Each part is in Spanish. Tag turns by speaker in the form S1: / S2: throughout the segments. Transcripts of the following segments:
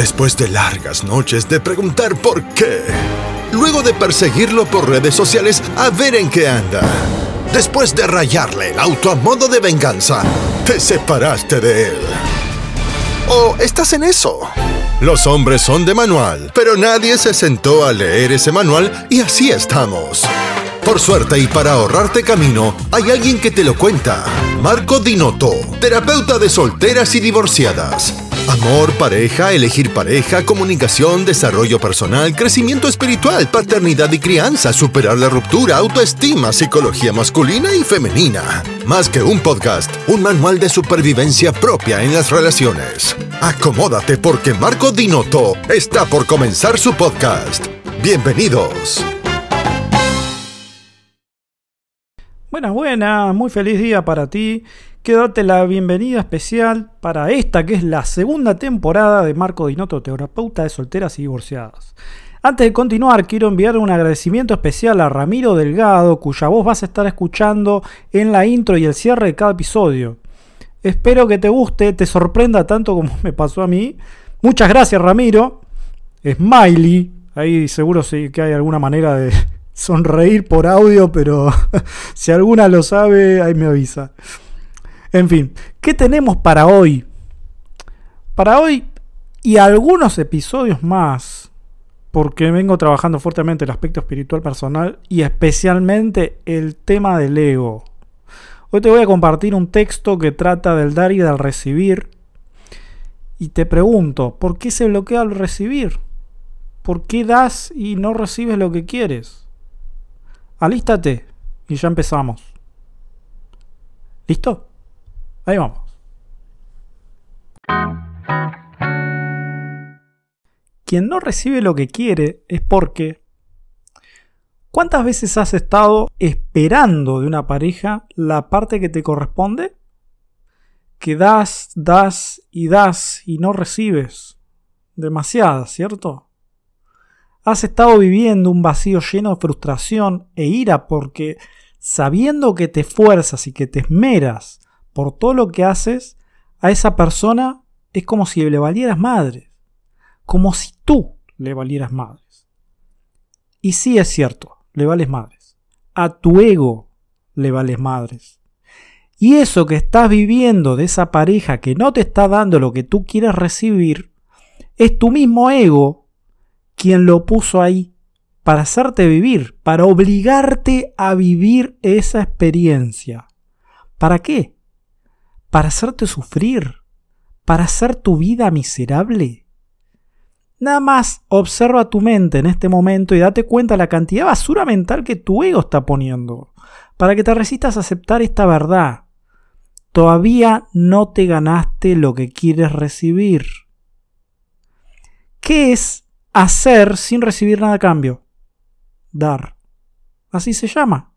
S1: Después de largas noches de preguntar por qué. Luego de perseguirlo por redes sociales a ver en qué anda. Después de rayarle el auto a modo de venganza, te separaste de él. ¿O estás en eso? Los hombres son de manual, pero nadie se sentó a leer ese manual y así estamos. Por suerte y para ahorrarte camino, hay alguien que te lo cuenta. Marco Dinotto, terapeuta de solteras y divorciadas. Amor, pareja, elegir pareja, comunicación, desarrollo personal, crecimiento espiritual, paternidad y crianza, superar la ruptura, autoestima, psicología masculina y femenina. Más que un podcast, un manual de supervivencia propia en las relaciones. Acomódate porque Marco Dinotto está por comenzar su podcast. Bienvenidos.
S2: Buenas, buenas, muy feliz día para ti. Quiero darte la bienvenida especial para esta que es la segunda temporada de Marco Dinotto, terapeuta de solteras y divorciadas. Antes de continuar, quiero enviar un agradecimiento especial a Ramiro Delgado, cuya voz vas a estar escuchando en la intro y el cierre de cada episodio. Espero que te guste, te sorprenda tanto como me pasó a mí. Muchas gracias, Ramiro. Smiley. Ahí seguro sí que hay alguna manera de, sonreír por audio, pero si alguna lo sabe, ahí me avisa. En fin, ¿qué tenemos para hoy? Para hoy y algunos episodios más, porque vengo trabajando fuertemente el aspecto espiritual personal y especialmente el tema del ego. Hoy te voy a compartir un texto que trata del dar y del recibir. Y te pregunto, ¿por qué se bloquea al recibir? ¿Por qué das y no recibes lo que quieres? Alístate y ya empezamos. ¿Listo? Ahí vamos. Quien no recibe lo que quiere es porque... ¿Cuántas veces has estado esperando de una pareja la parte que te corresponde? Que das, das y das y no recibes. Demasiada, ¿cierto? Has estado viviendo un vacío lleno de frustración e ira porque sabiendo que te esfuerzas y que te esmeras por todo lo que haces, a esa persona es como si le valieras madre, como si tú le valieras madres. Y sí es cierto, le vales madres. A tu ego le vales madres. Y eso que estás viviendo de esa pareja que no te está dando lo que tú quieres recibir, es tu mismo ego quien lo puso ahí para hacerte vivir, para obligarte a vivir esa experiencia. ¿Para qué? ¿Para hacerte sufrir? ¿Para hacer tu vida miserable? Nada más observa tu mente en este momento y date cuenta la cantidad de basura mental que tu ego está poniendo, para que te resistas a aceptar esta verdad. Todavía no te ganaste lo que quieres recibir. ¿Qué es hacer sin recibir nada a cambio. Dar. Así se llama.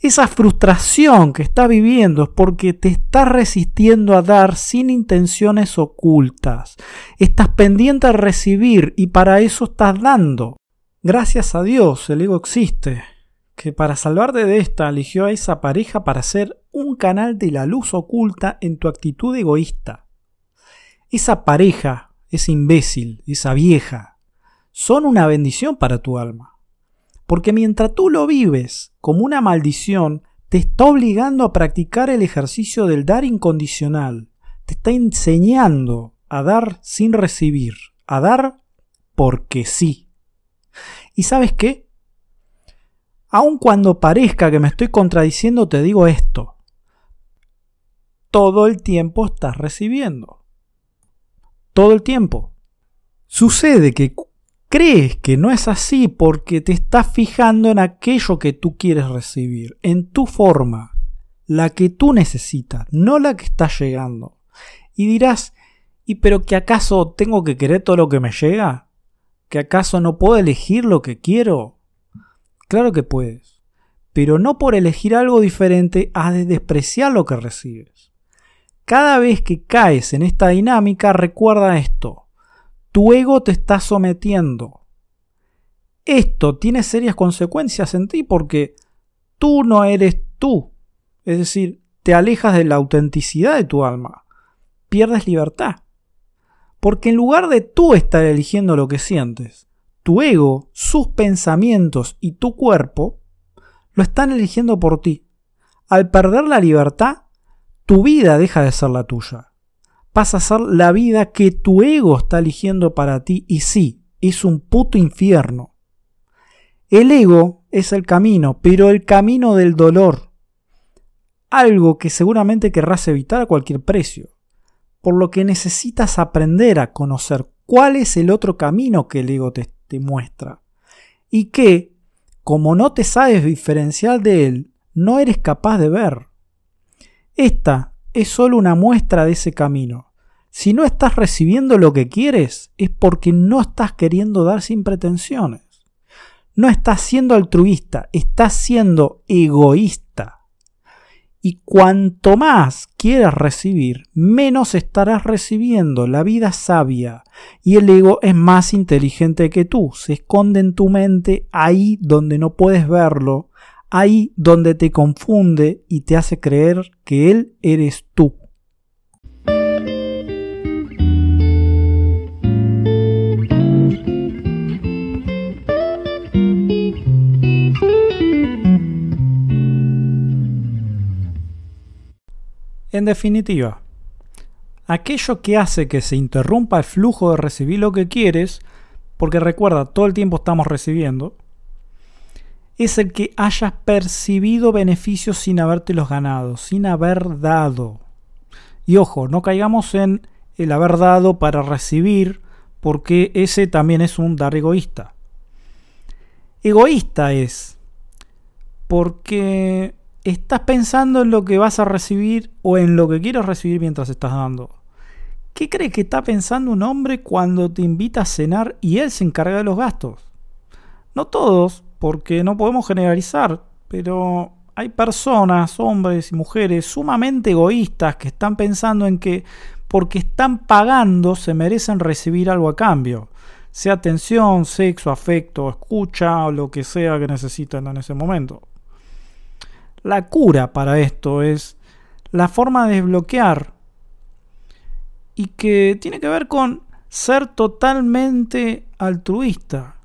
S2: Esa frustración que estás viviendo es porque te estás resistiendo a dar sin intenciones ocultas. Estás pendiente a recibir y para eso estás dando. Gracias a Dios el ego existe, que para salvarte de esta eligió a esa pareja para ser un canal de la luz oculta en tu actitud egoísta. Esa pareja ese imbécil, esa vieja, son una bendición para tu alma. Porque mientras tú lo vives como una maldición, te está obligando a practicar el ejercicio del dar incondicional. Te está enseñando a dar sin recibir, a dar porque sí. ¿Y sabes qué? Aun cuando parezca que me estoy contradiciendo, te digo esto. Todo el tiempo estás recibiendo todo el tiempo. Sucede que crees que no es así porque te estás fijando en aquello que tú quieres recibir, en tu forma, la que tú necesitas, no la que está llegando. Y dirás, ¿y pero que acaso tengo que querer todo lo que me llega? ¿Que acaso no puedo elegir lo que quiero? Claro que puedes, pero no por elegir algo diferente has de despreciar lo que recibes. Cada vez que caes en esta dinámica, recuerda esto. Tu ego te está sometiendo. Esto tiene serias consecuencias en ti porque tú no eres tú. Es decir, te alejas de la autenticidad de tu alma. Pierdes libertad. Porque en lugar de tú estar eligiendo lo que sientes, tu ego, sus pensamientos y tu cuerpo lo están eligiendo por ti. Al perder la libertad, tu vida deja de ser la tuya. Pasa a ser la vida que tu ego está eligiendo para ti y sí, es un puto infierno. El ego es el camino, pero el camino del dolor. Algo que seguramente querrás evitar a cualquier precio. Por lo que necesitas aprender a conocer cuál es el otro camino que el ego te, muestra. Y que, como no te sabes diferenciar de él, no eres capaz de ver. Esta es solo una muestra de ese camino. Si no estás recibiendo lo que quieres, es porque no estás queriendo dar sin pretensiones. No estás siendo altruista, estás siendo egoísta. Y cuanto más quieras recibir, menos estarás recibiendo la vida sabia. Y el ego es más inteligente que tú, se esconde en tu mente ahí donde no puedes verlo, ahí donde te confunde y te hace creer que él eres tú. En definitiva, aquello que hace que se interrumpa el flujo de recibir lo que quieres, porque recuerda, todo el tiempo estamos recibiendo, es el que hayas percibido beneficios sin habértelos ganado, sin haber dado. Y ojo, no caigamos en el haber dado para recibir, porque ese también es un dar egoísta. Egoísta es porque estás pensando en lo que vas a recibir o en lo que quieres recibir mientras estás dando. ¿Qué crees que está pensando un hombre cuando te invita a cenar y él se encarga de los gastos? No todos, porque no podemos generalizar, pero hay personas, hombres y mujeres sumamente egoístas que están pensando en que porque están pagando se merecen recibir algo a cambio, sea atención, sexo, afecto, escucha o lo que sea que necesiten en ese momento. La cura para esto es la forma de desbloquear y que tiene que ver con ser totalmente altruista,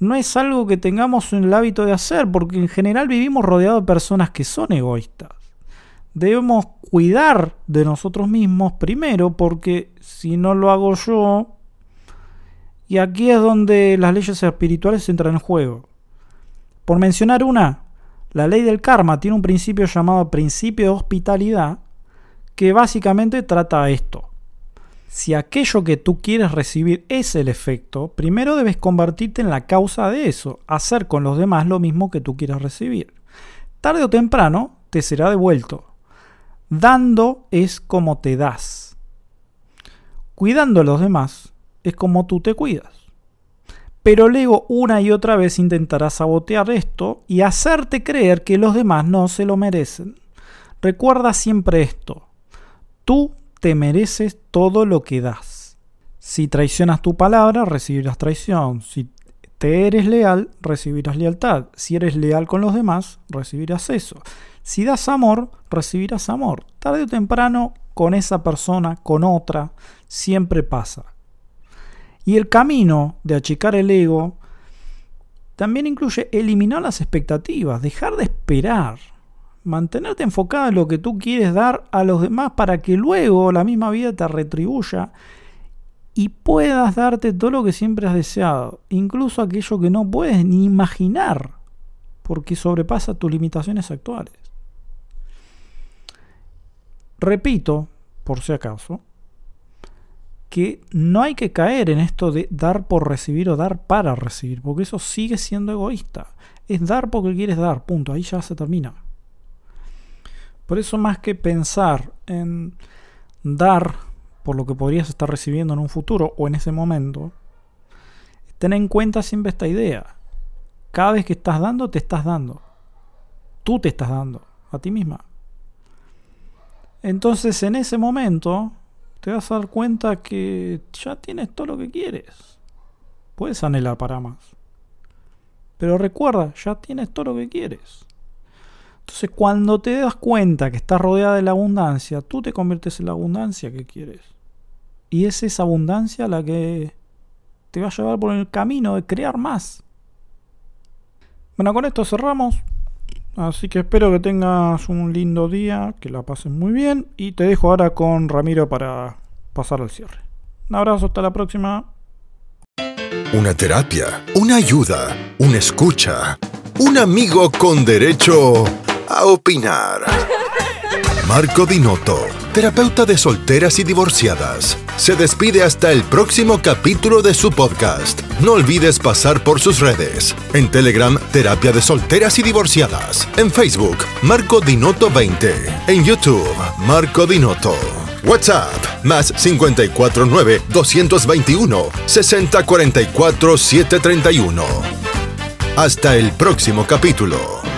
S2: no es algo que tengamos en el hábito de hacer, porque en general vivimos rodeados de personas que son egoístas. Debemos cuidar de nosotros mismos primero, porque si no lo hago yo, y aquí es donde las leyes espirituales entran en juego. Por mencionar una, la ley del karma tiene un principio llamado principio de hospitalidad, que básicamente trata esto. Si aquello que tú quieres recibir es el efecto, primero debes convertirte en la causa de eso, hacer con los demás lo mismo que tú quieras recibir. Tarde o temprano te será devuelto. Dando es como te das. Cuidando a los demás es como tú te cuidas. Pero luego una y otra vez intentarás sabotear esto y hacerte creer que los demás no se lo merecen. Recuerda siempre esto. Tú te mereces todo lo que das. Si traicionas tu palabra, recibirás traición. Si te eres leal, recibirás lealtad. Si eres leal con los demás, recibirás eso. Si das amor, recibirás amor. Tarde o temprano, con esa persona, con otra, siempre pasa. Y el camino de achicar el ego también incluye eliminar las expectativas, dejar de esperar mantenerte enfocado en lo que tú quieres dar a los demás para que luego la misma vida te retribuya y puedas darte todo lo que siempre has deseado, incluso aquello que no puedes ni imaginar, porque sobrepasa tus limitaciones actuales. Repito, por si acaso, que no hay que caer en esto de dar por recibir o dar para recibir, porque eso sigue siendo egoísta. Es dar porque quieres dar, punto, ahí ya se termina. Por eso más que pensar en dar por lo que podrías estar recibiendo en un futuro o en ese momento, ten en cuenta siempre esta idea. Cada vez que estás dando, te estás dando. Tú te estás dando a ti misma. Entonces en ese momento te vas a dar cuenta que ya tienes todo lo que quieres. Puedes anhelar para más. Pero recuerda, ya tienes todo lo que quieres. Entonces, cuando te das cuenta que estás rodeada de la abundancia, tú te conviertes en la abundancia que quieres. Y es esa abundancia la que te va a llevar por el camino de crear más. Bueno, con esto cerramos. Así que espero que tengas un lindo día, que la pases muy bien y te dejo ahora con Ramiro para pasar al cierre. Un abrazo, hasta la próxima.
S1: Una terapia, una ayuda, una escucha, un amigo con derecho a opinar. Marco Dinotto, terapeuta de solteras y divorciadas, se despide hasta el próximo capítulo de su podcast. No olvides pasar por sus redes. En Telegram, Terapia de Solteras y Divorciadas. En Facebook, Marco Dinotto 20. En YouTube, Marco Dinotto. WhatsApp, más 549 221 6044 731. Hasta el próximo capítulo.